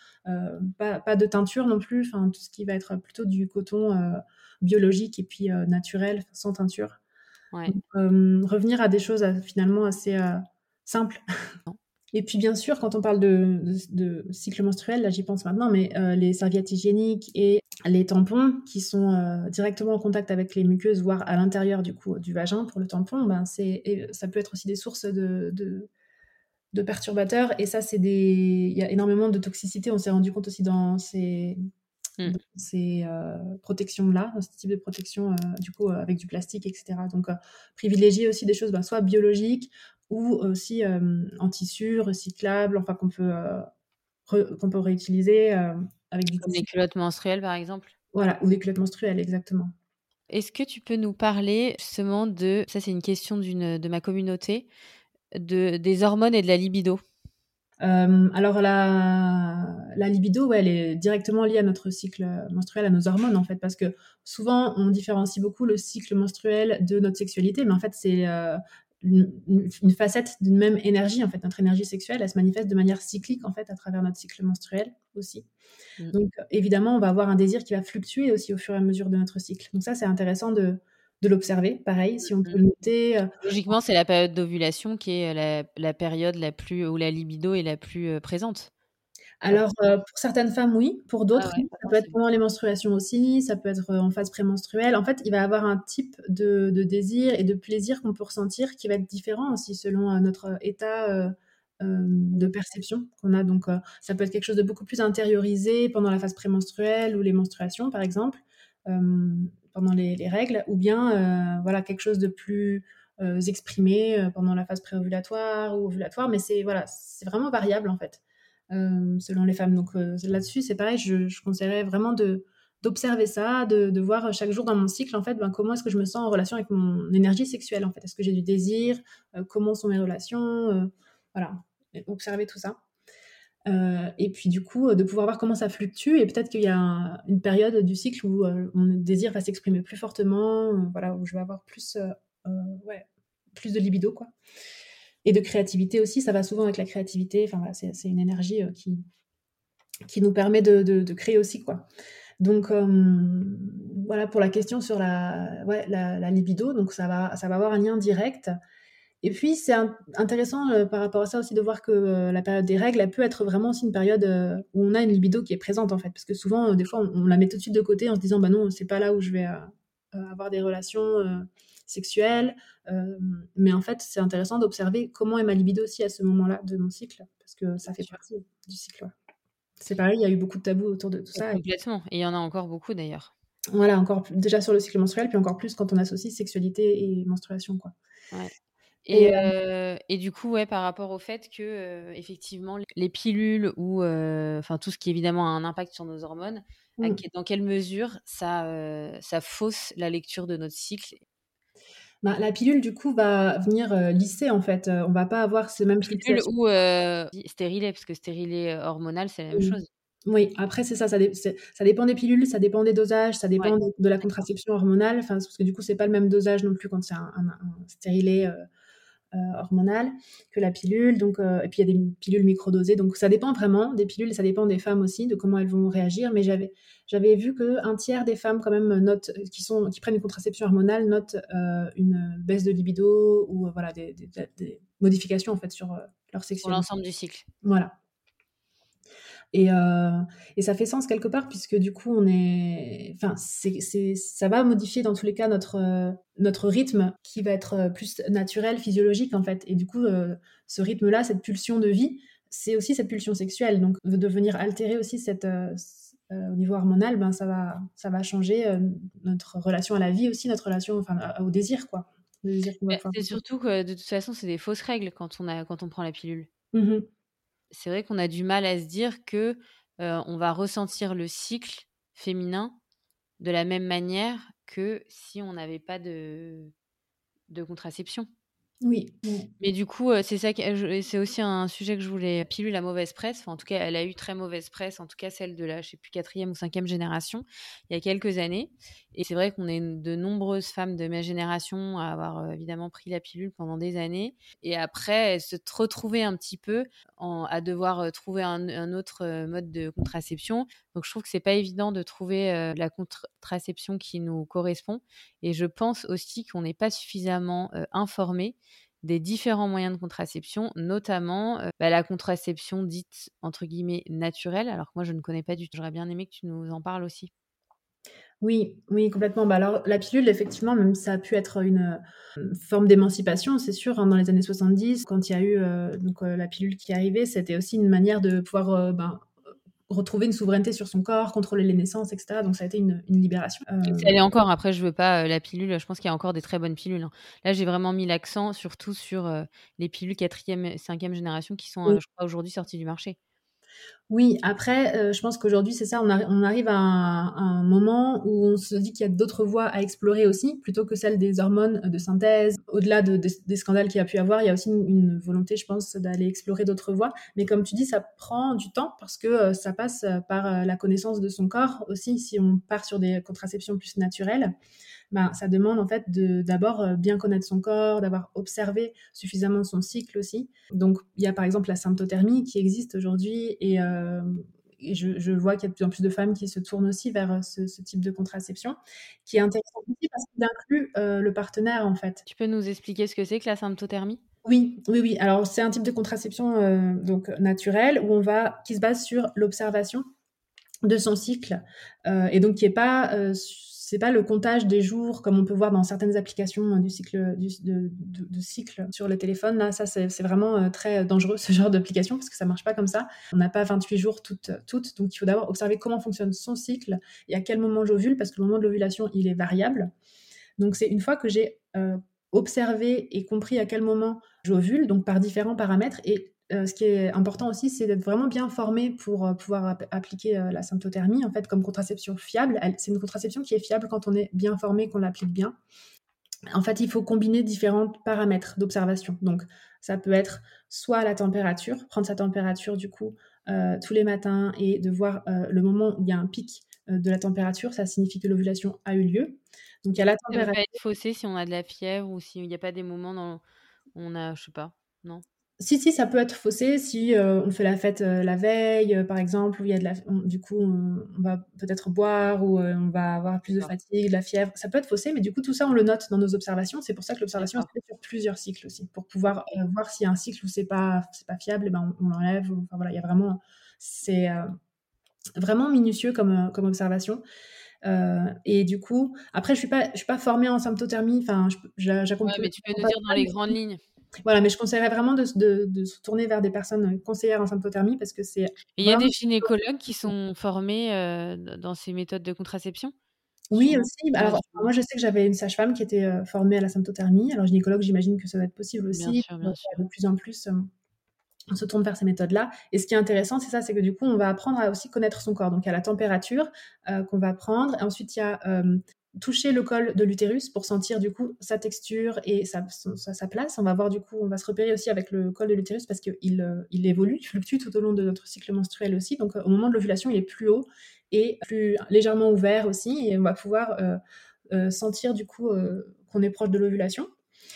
Speaker 2: pas, de teinture non plus. Enfin tout ce qui va être plutôt du coton biologique et puis naturel, sans teinture. revenir à des choses finalement assez simples. Et puis bien sûr, quand on parle de, cycle menstruel, là j'y pense maintenant, mais euh, les serviettes hygiéniques et les tampons qui sont euh, directement en contact avec les muqueuses, voire à l'intérieur du coup du vagin pour le tampon, ben c'est ça peut être aussi des sources de, de, perturbateurs. Et ça, c'est des, il y a énormément de toxicité. On s'est rendu compte aussi dans ces mmh. ces euh, protections-là, ce type de protection, du coup, avec du plastique, etc. Donc, privilégier aussi des choses ben, soit biologiques ou aussi en tissu recyclable, enfin qu'on peut, qu'on peut réutiliser avec
Speaker 1: du Comme des culottes menstruelles par exemple.
Speaker 2: Voilà, ou des culottes menstruelles, exactement.
Speaker 1: Est-ce que tu peux nous parler justement de, ça c'est une question d'une, de ma communauté, de, des hormones et de la libido?
Speaker 2: Alors la, la libido, ouais, elle est directement liée à notre cycle menstruel, à nos hormones en fait, parce que souvent on différencie beaucoup le cycle menstruel de notre sexualité, mais en fait c'est une, facette d'une même énergie. En fait, notre énergie sexuelle, elle se manifeste de manière cyclique en fait à travers notre cycle menstruel aussi. Mm. Donc, évidemment, on va avoir un désir qui va fluctuer aussi au fur et à mesure de notre cycle. Donc ça, c'est intéressant de, de l'observer. Pareil, si on peut le noter. Euh,
Speaker 1: Logiquement, c'est la période d'ovulation qui est la, la, période la plus où la libido est la plus euh, présente.
Speaker 2: Alors, euh, pour certaines femmes, oui. Pour d'autres, ah ça peut être pendant les menstruations aussi, ça peut être euh, en phase prémenstruelle. En fait, il va y avoir un type de, désir et de plaisir qu'on peut ressentir qui va être différent aussi selon euh, notre état de perception qu'on a. Donc, ça peut être quelque chose de beaucoup plus intériorisé pendant la phase prémenstruelle ou les menstruations, par exemple, pendant les, les, règles, ou bien voilà quelque chose de plus exprimé pendant la phase préovulatoire ou ovulatoire. Mais c'est voilà, c'est vraiment variable en fait. Euh, selon les femmes. Donc euh, là-dessus, c'est pareil, je, je, conseillerais vraiment de d'observer ça, de, voir chaque jour dans mon cycle, en fait, ben, comment est-ce que je me sens en relation avec mon énergie sexuelle, en fait. Est-ce que j'ai du désir euh, Comment sont mes relations Voilà, observer tout ça. et puis du coup, de pouvoir voir comment ça fluctue et peut-être qu'il y a une période du cycle où mon désir va s'exprimer plus fortement, voilà, où je vais avoir plus, ouais, plus de libido, quoi et de créativité aussi. Ça va souvent avec la créativité. Enfin, c'est une énergie euh, qui, qui nous permet de, de, créer aussi, quoi. Donc, euh, voilà pour la question sur la, ouais, la, libido. Donc, ça va, ça va avoir un lien direct. Et puis, c'est intéressant euh, par rapport à ça aussi de voir que la période des règles, elle peut être vraiment aussi une période où on a une libido qui est présente, en fait. Parce que souvent, des fois, on, la met tout de suite de côté en se disant, bah non, c'est pas là où je vais avoir des relations sexuelle. Euh, mais en fait, c'est intéressant d'observer comment est ma libido aussi à ce moment-là de mon cycle, parce que ça fait partie du cycle. C'est pareil, il y a eu beaucoup de tabous autour de tout ça.
Speaker 1: Complètement. Et il y en a encore beaucoup d'ailleurs.
Speaker 2: Voilà, encore déjà sur le cycle menstruel, puis encore plus quand on associe sexualité et menstruation, quoi.
Speaker 1: Et, euh, et, du coup, ouais, par rapport au fait que euh, effectivement les pilules ou enfin tout ce qui évidemment a un impact sur nos hormones, mmh. dans quelle mesure ça ça fausse la lecture de notre cycle
Speaker 2: bah, la pilule, du coup, va venir euh, lisser, en fait. Euh, on va pas avoir ces mêmes
Speaker 1: pilule ou euh, stérilet, parce que stérilet hormonal, c'est la même chose.
Speaker 2: Oui, après, c'est ça, ça, ça, dépend des pilules, ça dépend des dosages, ça dépend de, la contraception hormonale, parce que du coup, c'est pas le même dosage non plus quand c'est un, stérilet euh, hormonale que la pilule. Donc, euh, et puis il y a des pilules microdosées. Donc ça dépend vraiment des pilules, ça dépend des femmes aussi, de comment elles vont réagir. Mais j'avais, j'avais vu qu'un tiers des femmes quand même notent, qui, sont, qui prennent une contraception hormonale notent euh, une baisse de libido ou voilà, des, modifications en fait sur leur sexualité.
Speaker 1: Pour l'ensemble du cycle.
Speaker 2: Voilà. Et, euh, et, ça fait sens quelque part puisque du coup on est, enfin c'est, c'est, ça va modifier dans tous les cas notre euh, notre rythme qui va être euh, plus naturel, physiologique en fait. Et du coup ce rythme-là, cette pulsion de vie, c'est aussi cette pulsion sexuelle. Donc de venir altérer aussi cette au niveau hormonal, ben ça va ça va changer notre relation à la vie aussi, notre relation enfin au désir quoi.
Speaker 1: c'est surtout que de toute façon c'est des fausses règles quand on a quand on prend la pilule.
Speaker 2: Mmh
Speaker 1: c'est vrai qu'on a du mal à se dire que on va ressentir le cycle féminin de la même manière que si on n'avait pas de, de contraception.
Speaker 2: Oui.
Speaker 1: Mais du coup, c'est ça, c'est aussi un sujet que je voulais. Pilule la mauvaise presse. en tout cas, elle a eu très mauvaise presse, en tout cas celle de la, je sais plus, quatrième ou cinquième génération, il y a quelques années. Et c'est vrai qu'on est de nombreuses femmes de ma génération à avoir évidemment pris la pilule pendant des années. Et après, se retrouver un petit peu à devoir trouver un, autre mode de contraception. Donc, je trouve que c'est pas évident de trouver la contraception qui nous correspond. Et je pense aussi qu'on n'est pas suffisamment informé des différents moyens de contraception, notamment bah, la contraception dite entre guillemets naturelle, alors que moi je ne connais pas du tout. J'aurais bien aimé que tu nous en parles aussi.
Speaker 2: Oui, oui, complètement. Bah alors, la pilule, effectivement, même ça a pu être une, forme d'émancipation, c'est sûr, hein, dans les années 70, quand il y a eu donc, la pilule qui est arrivée, c'était aussi une manière de pouvoir ben, retrouver une souveraineté sur son corps, contrôler les naissances, etc. Donc ça a été une, libération.
Speaker 1: Euh... Elle est encore, après je veux pas euh, la pilule, je pense qu'il y a encore des très bonnes pilules. Hein. Là j'ai vraiment mis l'accent surtout sur euh, les pilules quatrième, cinquième génération qui sont, euh, je crois, aujourd'hui sorties du marché.
Speaker 2: Oui, après, euh, je pense qu'aujourd'hui, c'est ça, on, arrive à un, moment où on se dit qu'il y a d'autres voies à explorer aussi, plutôt que celle des hormones de synthèse. Au-delà de, des scandales qu'il y a pu avoir, il y a aussi une, volonté, je pense, d'aller explorer d'autres voies. Mais comme tu dis, ça prend du temps parce que euh, ça passe par euh, la connaissance de son corps aussi, si on part sur des contraceptions plus naturelles. Ben, ça demande en fait d'abord euh, bien connaître son corps, d'avoir observé suffisamment son cycle aussi. Donc il y a par exemple la symptothermie qui existe aujourd'hui et, euh, je, vois qu'il y a de plus en plus de femmes qui se tournent aussi vers euh, ce, type de contraception, qui est intéressant aussi parce qu'il inclut le partenaire en fait.
Speaker 1: Tu peux nous expliquer ce que c'est que la symptothermie?
Speaker 2: Oui, oui, oui. Alors c'est un type de contraception donc naturelle où on va qui se base sur l'observation de son cycle et donc qui est pas c'est pas le comptage des jours comme on peut voir dans certaines applications hein, du cycle du, de, cycle sur le téléphone. Là, ça c'est vraiment euh, très dangereux ce genre d'application parce que ça marche pas comme ça. On n'a pas 28 jours toutes, toutes, donc il faut d'abord observer comment fonctionne son cycle et à quel moment j'ovule parce que le moment de l'ovulation il est variable. Donc c'est une fois que j'ai euh, observé et compris à quel moment j'ovule, donc par différents paramètres et euh, ce qui est important aussi, c'est d'être vraiment bien formé pour euh, pouvoir appliquer euh, la symptothermie, en fait, comme contraception fiable. C'est une contraception qui est fiable quand on est bien formé, qu'on l'applique bien. En fait, il faut combiner différents paramètres d'observation. Donc, ça peut être soit la température, prendre sa température du coup tous les matins et de voir le moment où il y a un pic de la température, ça signifie que l'ovulation a eu lieu.
Speaker 1: Donc, il y a la température. Ça peut être faussé si on a de la fièvre ou s'il n'y a pas des moments dans on a, je sais pas, non?
Speaker 2: Si, si, ça peut être faussé si euh, on fait la fête euh, la veille, euh, par exemple, où il y a de la, du coup, on, va peut-être boire ou on va avoir plus de fatigue, de la fièvre. Ça peut être faussé, mais du coup, tout ça, on le note dans nos observations. C'est pour ça que l'observation est faite sur plusieurs cycles aussi, pour pouvoir voir s'il y a un cycle où c'est pas, pas fiable, et ben on, l'enlève. Enfin voilà, il y a vraiment, c'est vraiment minutieux comme, comme observation. et du coup, après, je suis pas, je suis pas formée en symptothermie. Enfin,
Speaker 1: j'accompagne. Ouais, mais tu peux nous dire dans les grandes lignes.
Speaker 2: Voilà, mais je conseillerais vraiment de, se tourner vers des personnes conseillères en symptothermie parce que c'est.
Speaker 1: Il y a des gynécologues qui sont formés euh, dans ces méthodes de contraception?
Speaker 2: Oui, aussi. Alors, moi, je sais que j'avais une sage-femme qui était euh, formée à la symptothermie. Alors, gynécologue, j'imagine que ça va être possible aussi. Bien sûr, bien sûr. De plus en plus, euh, on se tourne vers ces méthodes-là. Et ce qui est intéressant, c'est ça, c'est que du coup, on va apprendre à aussi connaître son corps. Donc, il y a la température qu'on va prendre. Et ensuite, il y a toucher le col de l'utérus pour sentir du coup sa texture et sa, sa, place. On va voir du coup, on va se repérer aussi avec le col de l'utérus parce qu'il euh, il évolue, il fluctue tout au long de notre cycle menstruel aussi. Donc au moment de l'ovulation, il est plus haut et plus légèrement ouvert aussi et on va pouvoir euh, euh, sentir du coup qu'on est proche de l'ovulation.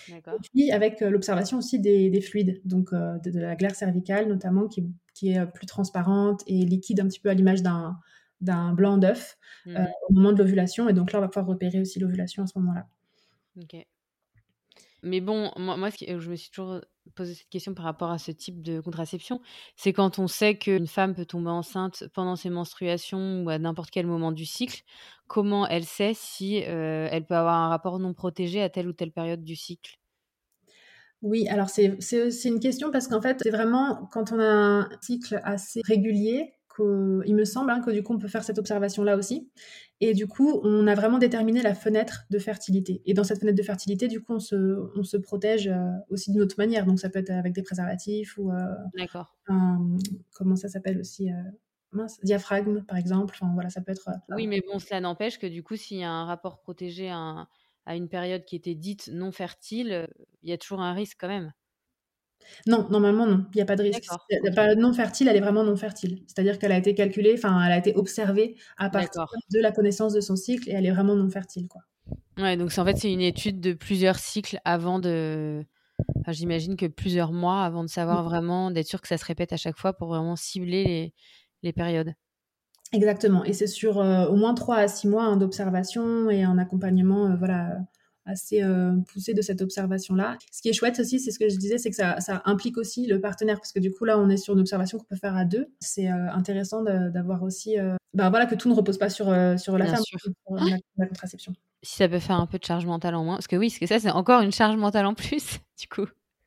Speaker 2: Et puis avec l'observation aussi des, fluides, donc de, la glaire cervicale notamment qui, qui est plus transparente et liquide un petit peu à l'image d'un d'un blanc d'œuf euh, mmh au moment de l'ovulation. Et donc là, on va pouvoir repérer aussi l'ovulation à ce moment-là.
Speaker 1: Ok. Mais bon, moi, moi, je me suis toujours posé cette question par rapport à ce type de contraception. C'est quand on sait qu'une femme peut tomber enceinte pendant ses menstruations ou à n'importe quel moment du cycle, comment elle sait si euh, elle peut avoir un rapport non protégé à telle ou telle période du cycle?
Speaker 2: Oui, alors c'est une question parce qu'en fait, c'est vraiment quand on a un cycle assez régulier, il me semble hein, que du coup, on peut faire cette observation-là aussi. Et du coup, on a vraiment déterminé la fenêtre de fertilité. Et dans cette fenêtre de fertilité, du coup, on se, on se protège euh, aussi d'une autre manière. Donc, ça peut être avec des préservatifs ou. Euh,
Speaker 1: D'accord.
Speaker 2: comment ça s'appelle aussi euh, diaphragme, par exemple. Enfin, voilà, ça peut être.
Speaker 1: oui, mais bon, cela n'empêche que du coup, s'il y a un rapport protégé à, à une période qui était dite non fertile, il y a toujours un risque quand même.
Speaker 2: Non, normalement non, il n'y a pas de risque. La période non fertile, elle est vraiment non fertile. C'est-à-dire qu'elle a été calculée, enfin, elle a été observée à partir de la connaissance de son cycle et elle est vraiment non fertile, quoi.
Speaker 1: Ouais, donc en fait, c'est une étude de plusieurs cycles avant de. Enfin, j'imagine que plusieurs mois avant de savoir mmh. vraiment, d'être sûr que ça se répète à chaque fois pour vraiment cibler les, les périodes.
Speaker 2: Exactement. Et c'est sur euh, au moins 3 à 6 mois hein, d'observation et un accompagnement euh, voilà, assez euh, poussé de cette observation-là. Ce qui est chouette aussi, c'est ce que je disais, c'est que ça, ça, implique aussi le partenaire, parce que du coup, là, on est sur une observation qu'on peut faire à deux. C'est intéressant d'avoir aussi, ben voilà, que tout ne repose pas sur, sur la femme, sur la, contraception.
Speaker 1: Si ça peut faire un peu de charge mentale en moins, parce que oui, parce que ça, c'est encore une charge mentale en plus, du coup.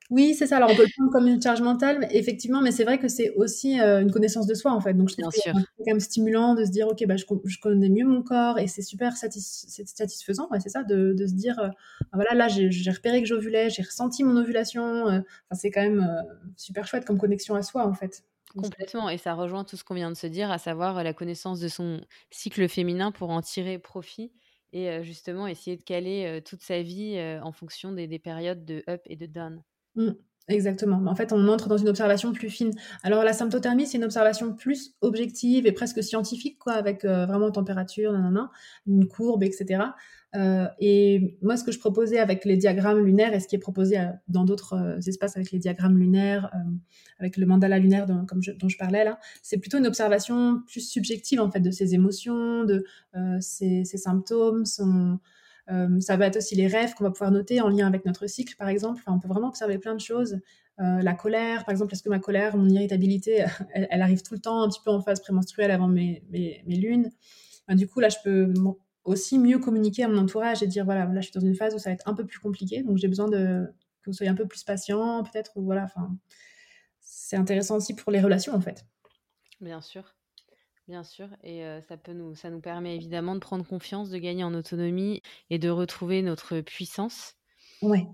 Speaker 2: Oui, c'est ça. Alors, on peut le prendre comme une charge mentale, mais effectivement, mais c'est vrai que c'est aussi euh, une connaissance de soi, en fait. Donc, je trouve c'est quand même stimulant de se dire, OK, bah, je, connais mieux mon corps et c'est super satisfaisant, ouais, c'est ça, de, de, se dire, euh, ah, voilà, là, j'ai repéré que j'ovulais, j'ai ressenti mon ovulation. Euh, c'est quand même super chouette comme connexion à soi, en fait.
Speaker 1: Complètement, et ça rejoint tout ce qu'on vient de se dire, à savoir la connaissance de son cycle féminin pour en tirer profit et justement essayer de caler toute sa vie en fonction des, des périodes de up et de down.
Speaker 2: Mmh, exactement. En fait, on entre dans une observation plus fine. Alors, la symptothermie, c'est une observation plus objective et presque scientifique, quoi, avec euh, vraiment température, nanana, une courbe, etc. Euh, et moi, ce que je proposais avec les diagrammes lunaires et ce qui est proposé euh, dans d'autres espaces avec les diagrammes lunaires, avec le mandala lunaire dont, comme dont je parlais là, c'est plutôt une observation plus subjective en fait de ses émotions, de ses, ses, symptômes, son, euh, ça va être aussi les rêves qu'on va pouvoir noter en lien avec notre cycle, par exemple. On peut vraiment observer plein de choses. Euh, la colère, par exemple, est-ce que ma colère, mon irritabilité, elle, arrive tout le temps, un petit peu en phase prémenstruelle avant mes, lunes? du coup, là, je peux aussi mieux communiquer à mon entourage et dire voilà, là, je suis dans une phase où ça va être un peu plus compliqué, donc j'ai besoin de que vous soyez un peu plus patient, peut-être, voilà. C'est intéressant aussi pour les relations, en fait.
Speaker 1: Bien sûr. Bien sûr, et ça, peut nous, ça nous permet évidemment de prendre confiance, de gagner en autonomie et de retrouver notre puissance.
Speaker 2: Ouais.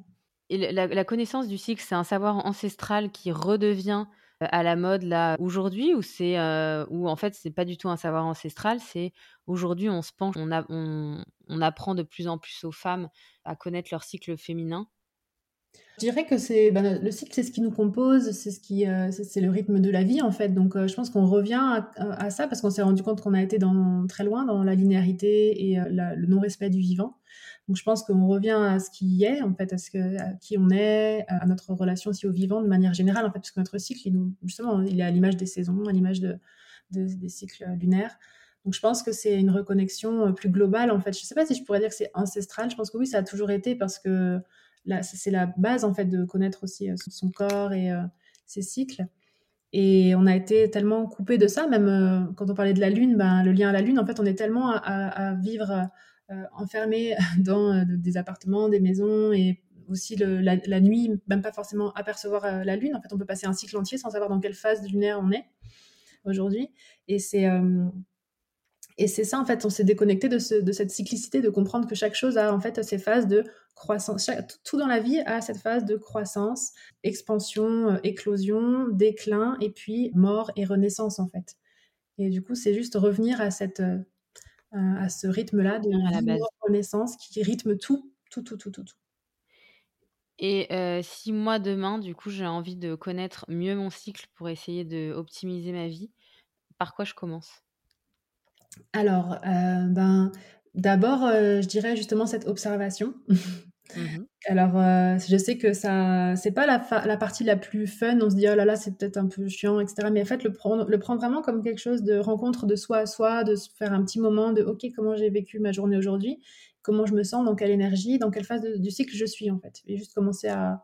Speaker 1: Et la, connaissance du cycle, c'est un savoir ancestral qui redevient à la mode là aujourd'hui, ou c'est ou en fait c'est pas du tout un savoir ancestral, c'est aujourd'hui on se penche, on, on, on apprend de plus en plus aux femmes à connaître leur cycle féminin
Speaker 2: je dirais que c'est ben, le cycle, c'est ce qui nous compose, c'est ce qui, euh, c'est le rythme de la vie en fait. Donc, euh, je pense qu'on revient à, ça parce qu'on s'est rendu compte qu'on a été dans, très loin dans la linéarité et euh, le non-respect du vivant. Donc, je pense qu'on revient à ce qui est en fait, à ce qui on est, à notre relation aussi au vivant de manière générale en fait, parce que notre cycle, justement, il est à l'image des saisons, à l'image de, des cycles lunaires. Donc je pense que c'est une reconnexion plus globale en fait. Je ne sais pas si je pourrais dire que c'est ancestral. Je pense que oui, ça a toujours été parce que c'est la base en fait de connaître aussi euh, son corps et euh, ses cycles. Et on a été tellement coupé de ça, même euh, quand on parlait de la lune, ben, le lien à la lune, en fait, on est tellement à, vivre enfermé dans des appartements, des maisons et aussi la, nuit, même pas forcément apercevoir la lune. En fait, on peut passer un cycle entier sans savoir dans quelle phase lunaire on est aujourd'hui. Et c'est et c'est ça, en fait, on s'est déconnecté de, de, cette cyclicité, de comprendre que chaque chose a en fait ses phases de croissance. tout dans la vie a cette phase de croissance, expansion, euh, éclosion, déclin, et puis mort et renaissance, en fait. Et du coup, c'est juste revenir à, cette, euh, à ce rythme-là de la renaissance qui rythme tout, tout, tout, tout, tout. tout.
Speaker 1: Et euh, si moi, demain, du coup, j'ai envie de connaître mieux mon cycle pour essayer d'optimiser ma vie, par quoi je commence?
Speaker 2: Alors, euh, ben, d'abord, euh, je dirais justement cette observation. Mmh Alors, je sais que ça c'est pas la partie la plus fun, on se dit: «Oh là là, c'est peut-être un peu chiant» etc. mais en fait, le prendre le prendre vraiment comme quelque chose de rencontre de soi à soi, de se faire un petit moment de: «OK, comment j'ai vécu ma journée aujourd'hui? Comment je me sens? Dans quelle énergie? Dans quelle phase du cycle je suis?» en fait? Et juste commencer à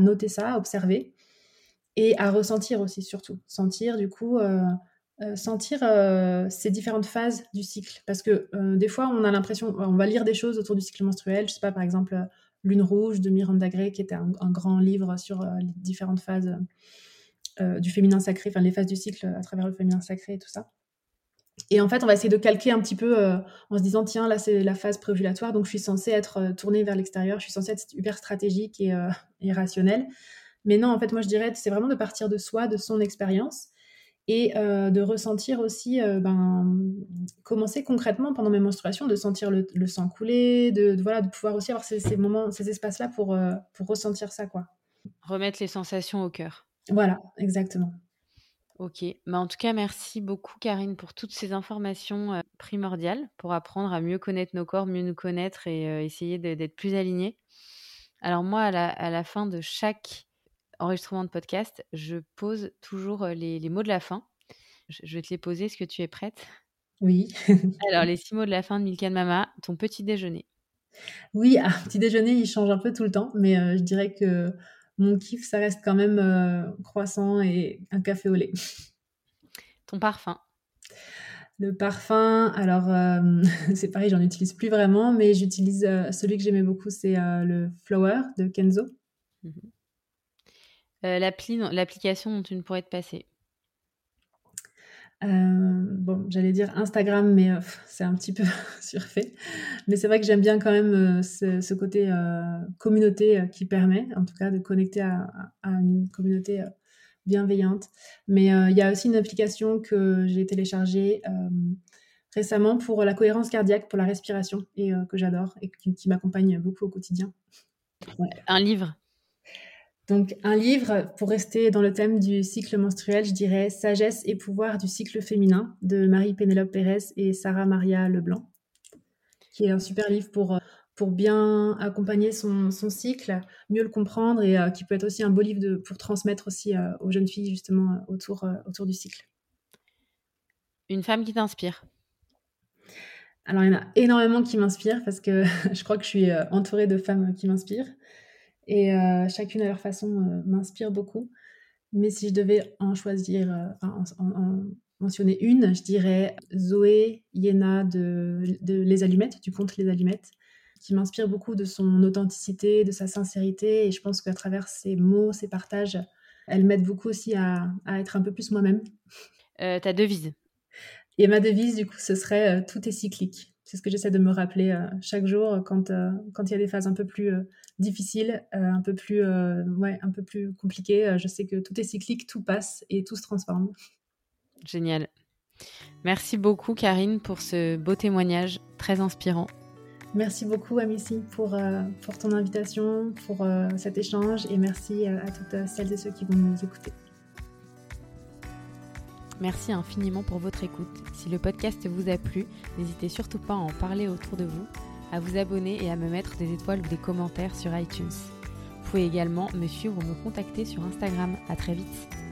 Speaker 2: noter ça, à observer et à ressentir aussi surtout. Sentir du coup, sentir euh, ces différentes phases du cycle. Parce que euh, des fois, on a l'impression, on va lire des choses autour du cycle menstruel. Je sais pas, par exemple, Lune rouge de Miranda Gray, qui était un, grand livre sur les différentes phases du féminin sacré, enfin les phases du cycle à travers le féminin sacré et tout ça. Et en fait, on va essayer de calquer un petit peu en se disant, tiens, là, c'est la phase préovulatoire, donc je suis censée être tournée vers l'extérieur, je suis censée être hyper stratégique et, et rationnelle. Mais non, en fait, moi, je dirais, c'est vraiment de partir de soi, de son expérience, et de ressentir aussi, ben, commencer concrètement pendant mes menstruations, de sentir le, sang couler, de, voilà, de pouvoir aussi avoir ces, ces moments, ces espaces-là pour, pour ressentir ça, quoi.
Speaker 1: Remettre les sensations au cœur.
Speaker 2: Voilà, exactement.
Speaker 1: Ok, bah, en tout cas, merci beaucoup Karine pour toutes ces informations primordiales pour apprendre à mieux connaître nos corps, mieux nous connaître et essayer d'être plus alignés. Alors moi, à la, fin de chaque enregistrement de podcast, je pose toujours les, mots de la fin. Je, vais te les poser. Est-ce que tu es prête?
Speaker 2: Oui.
Speaker 1: Alors, les six mots de la fin de Milkan Mama, ton petit déjeuner.
Speaker 2: Oui, un petit déjeuner, il change un peu tout le temps, mais je dirais que mon kiff, ça reste quand même euh, croissant et un café au lait.
Speaker 1: Ton parfum?
Speaker 2: Le parfum, alors euh, c'est pareil, j'en utilise plus vraiment, mais j'utilise euh, celui que j'aimais beaucoup, c'est le Flower de Kenzo. Mhm.
Speaker 1: L'application dont tu ne pourrais te passer
Speaker 2: euh, bon, j'allais dire Instagram, mais euh, c'est un petit peu surfait. Mais c'est vrai que j'aime bien quand même euh, ce, côté communauté qui permet, en tout cas, de connecter à, une communauté bienveillante. Mais il y a aussi une application que j'ai téléchargée récemment pour la cohérence cardiaque, pour la respiration, et que j'adore et qui, m'accompagne beaucoup au quotidien.
Speaker 1: Un livre?
Speaker 2: Donc un livre, pour rester dans le thème du cycle menstruel, je dirais Sagesse et pouvoir du cycle féminin de Marie-Pénélope Pérez et Sarah Maria Leblanc, qui est un super livre pour, euh, pour bien accompagner son, cycle, mieux le comprendre et euh, qui peut être aussi un beau livre de, pour transmettre aussi euh, aux jeunes filles justement autour, autour du cycle.
Speaker 1: Une femme qui t'inspire
Speaker 2: alors, il y en a énormément qui m'inspirent parce que je crois que je suis entourée de femmes qui m'inspirent et euh, chacune à leur façon euh, m'inspire beaucoup. Mais si je devais en choisir, euh, en, mentionner une, je dirais Zoé Yéna de, Les Allumettes, du conte Les Allumettes, qui m'inspire beaucoup de son authenticité, de sa sincérité. Et je pense qu'à travers ses mots, ses partages, elle m'aide beaucoup aussi à, être un peu plus moi-même.
Speaker 1: ta devise?
Speaker 2: Et ma devise, du coup, ce serait Tout est cyclique. C'est ce que j'essaie de me rappeler chaque jour quand il y a des phases un peu plus difficile, euh, un peu plus, euh, ouais, un peu plus compliqué. Euh, je sais que tout est cyclique, tout passe et tout se transforme.
Speaker 1: Génial. Merci beaucoup Karine pour ce beau témoignage très inspirant.
Speaker 2: Merci beaucoup Amici pour, pour ton invitation, pour cet échange et merci à toutes celles et ceux qui vont nous écouter.
Speaker 1: Merci infiniment pour votre écoute. Si le podcast vous a plu, n'hésitez surtout pas à en parler autour de vous à vous abonner et à me mettre des étoiles ou des commentaires sur iTunes. Vous pouvez également me suivre ou me contacter sur Instagram. À très vite.